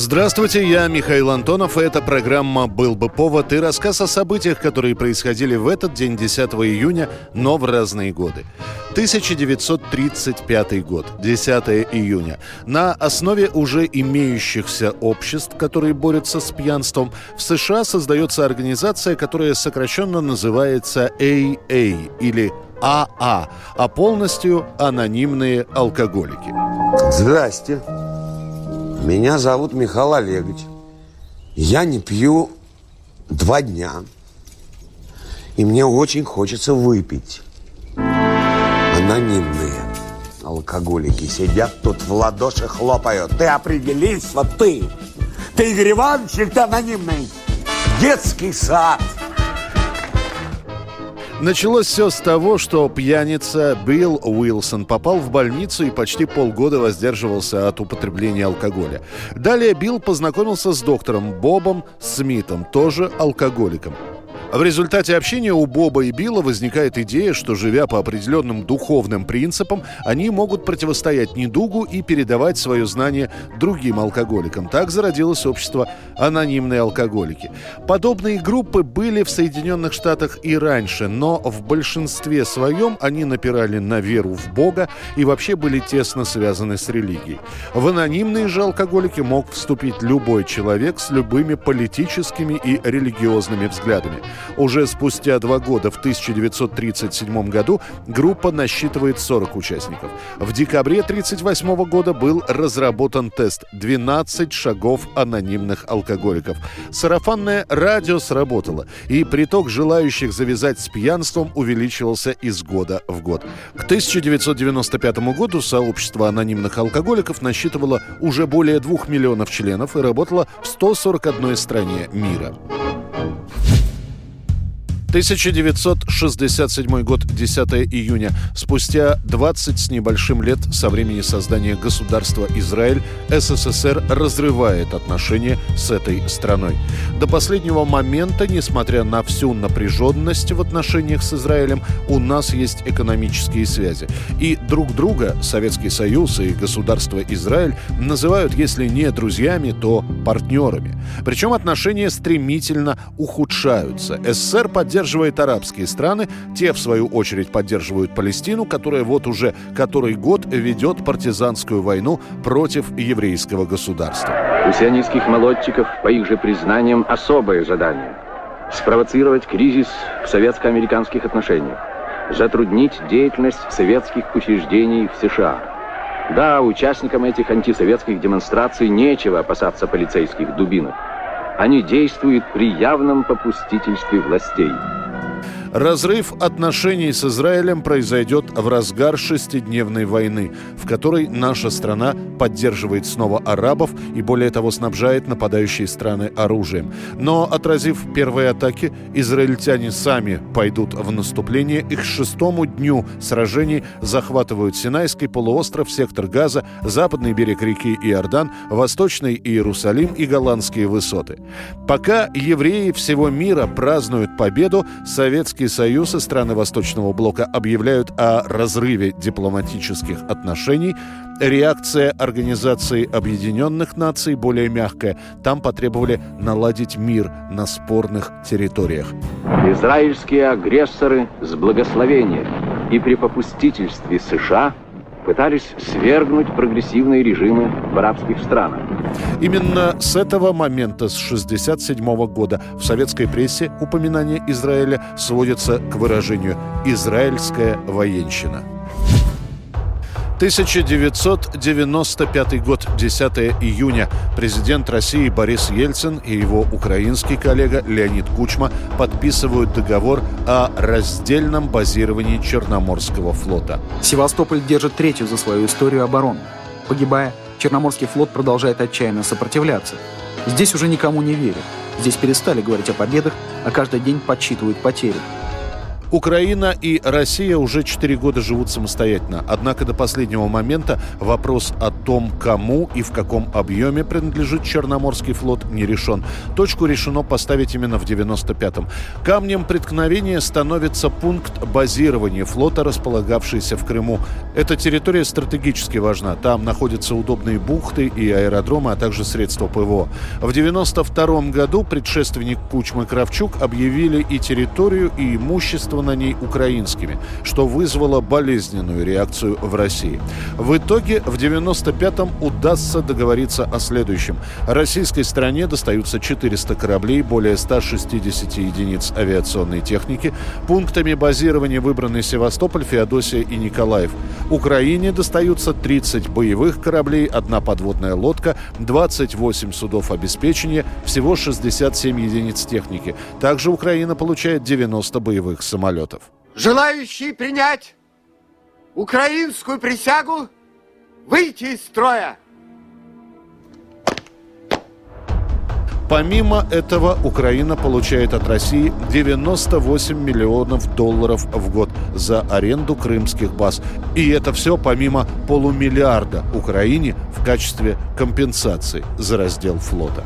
Здравствуйте, я Михаил Антонов, и эта программа «Был бы повод» и рассказ о событиях, которые происходили в этот день, 10 июня, но в разные годы. 1935 год, 10 июня. На основе уже имеющихся обществ, которые борются с пьянством, в США создается организация, которая сокращенно называется AA или АА, а полностью анонимные алкоголики. Здрасте. Меня зовут Михаил Олегович. Я не пью два дня. И мне очень хочется выпить. Анонимные алкоголики сидят тут в ладоши хлопают. Ты определись, вот ты. Ты Игорь Иванович ты анонимный? Детский сад. Началось все с того, что пьяница Билл Уилсон попал в больницу и почти полгода воздерживался от употребления алкоголя. Далее Билл познакомился с доктором Бобом Смитом, тоже алкоголиком. В результате общения у Боба и Билла возникает идея, что, живя по определенным духовным принципам, они могут противостоять недугу и передавать свое знание другим алкоголикам. Так зародилось общество «Анонимные алкоголики». Подобные группы были в Соединенных Штатах и раньше, но в большинстве своем они напирали на веру в Бога и вообще были тесно связаны с религией. В анонимные же алкоголики мог вступить любой человек с любыми политическими и религиозными взглядами. Уже спустя два года, в 1937 году, группа насчитывает 40 участников. В декабре 1938 года был разработан тест «12 шагов анонимных алкоголиков». Сарафанное радио сработало, и приток желающих завязать с пьянством увеличивался из года в год. К 1995 году сообщество анонимных алкоголиков насчитывало уже более 2 миллионов членов и работало в 141 стране мира. 1967 год, 10 июня. Спустя 20 с небольшим лет со времени создания государства Израиль, СССР разрывает отношения с этой страной. До последнего момента, несмотря на всю напряженность в отношениях с Израилем, у нас есть экономические связи. И друг друга Советский Союз и государство Израиль называют, если не друзьями, то партнерами. Причем отношения стремительно ухудшаются. СССР поддерживает поддерживает арабские страны, те, в свою очередь, поддерживают Палестину, которая вот уже который год ведет партизанскую войну против еврейского государства. У сионистских молодчиков, по их же признаниям, особое задание – спровоцировать кризис в советско-американских отношениях, затруднить деятельность советских учреждений в США. Да, участникам этих антисоветских демонстраций нечего опасаться полицейских дубинок. Они действуют при явном попустительстве властей. Разрыв отношений с Израилем произойдет в разгар шестидневной войны, в которой наша страна поддерживает снова арабов и, более того, снабжает нападающие страны оружием. Но, отразив первые атаки, израильтяне сами пойдут в наступление и к шестому дню сражений захватывают Синайский полуостров, сектор Газа, западный берег реки Иордан, восточный Иерусалим и голландские высоты. Пока евреи всего мира празднуют победу, советский Советский Союз и страны Восточного блока объявляют о разрыве дипломатических отношений. Реакция Организации Объединенных Наций более мягкая. Там потребовали наладить мир на спорных территориях. Израильские агрессоры с благословения и при попустительстве США – пытались свергнуть прогрессивные режимы в арабских странах. Именно с этого момента, с 1967 года, в советской прессе упоминание Израиля сводится к выражению «израильская военщина». 1995 год, 10 июня. Президент России Борис Ельцин и его украинский коллега Леонид Кучма подписывают договор о раздельном базировании Черноморского флота. Севастополь держит третью за свою историю оборону. Погибая, Черноморский флот продолжает отчаянно сопротивляться. Здесь уже никому не верят. Здесь перестали говорить о победах, а каждый день подсчитывают потери. Украина и Россия уже 4 года живут самостоятельно. Однако до последнего момента вопрос о том, кому и в каком объеме принадлежит Черноморский флот, не решен. Точку решено поставить именно в 95-м. Камнем преткновения становится пункт базирования флота, располагавшийся в Крыму. Эта территория стратегически важна. Там находятся удобные бухты и аэродромы, а также средства ПВО. В 92 году предшественник Кучмы Кравчук объявили и территорию, и имущество на ней украинскими, что вызвало болезненную реакцию в России. В итоге в 95-м удастся договориться о следующем. Российской стране достаются 400 кораблей, более 160 единиц авиационной техники. Пунктами базирования выбраны Севастополь, Феодосия и Николаев. Украине достаются 30 боевых кораблей, одна подводная лодка, 28 судов обеспечения, всего 67 единиц техники. Также Украина получает 90 боевых самолетов самолетов. Желающие принять украинскую присягу выйти из строя. Помимо этого, Украина получает от России 98 миллионов долларов в год за аренду крымских баз. И это все помимо полумиллиарда Украине в качестве компенсации за раздел флота.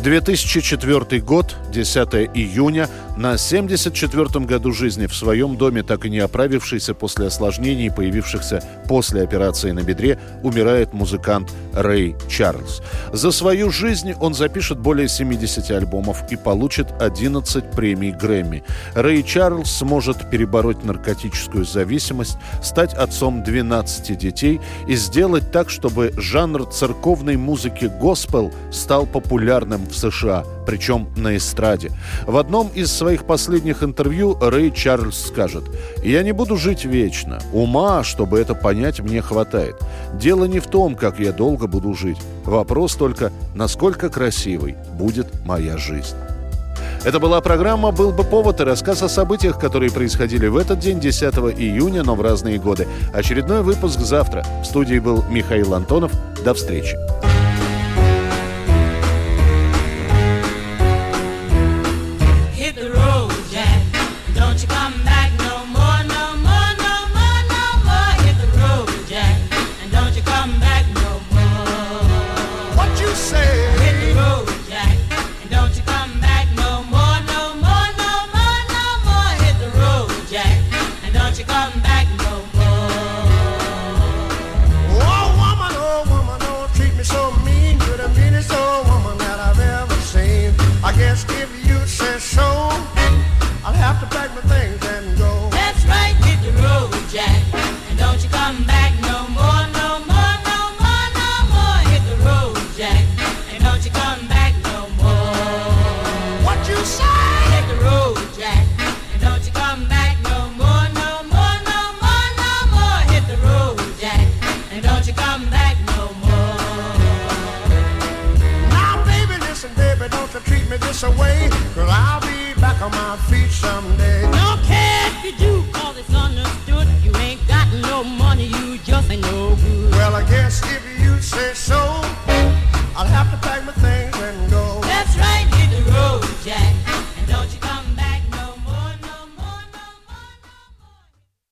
2004 год, 10 июня, на 74-м году жизни в своем доме, так и не оправившийся после осложнений, появившихся после операции на бедре, умирает музыкант Рэй Чарльз. За свою жизнь он запишет более 70 альбомов и получит 11 премий Грэмми. Рэй Чарльз сможет перебороть наркотическую зависимость, стать отцом 12 детей и сделать так, чтобы жанр церковной музыки госпел стал популярным в США, причем на эстраде. В одном из своих последних интервью Рэй Чарльз скажет «Я не буду жить вечно. Ума, чтобы это понять, мне хватает. Дело не в том, как я долго буду жить. Вопрос только, насколько красивой будет моя жизнь». Это была программа «Был бы повод» и рассказ о событиях, которые происходили в этот день, 10 июня, но в разные годы. Очередной выпуск завтра. В студии был Михаил Антонов. До встречи.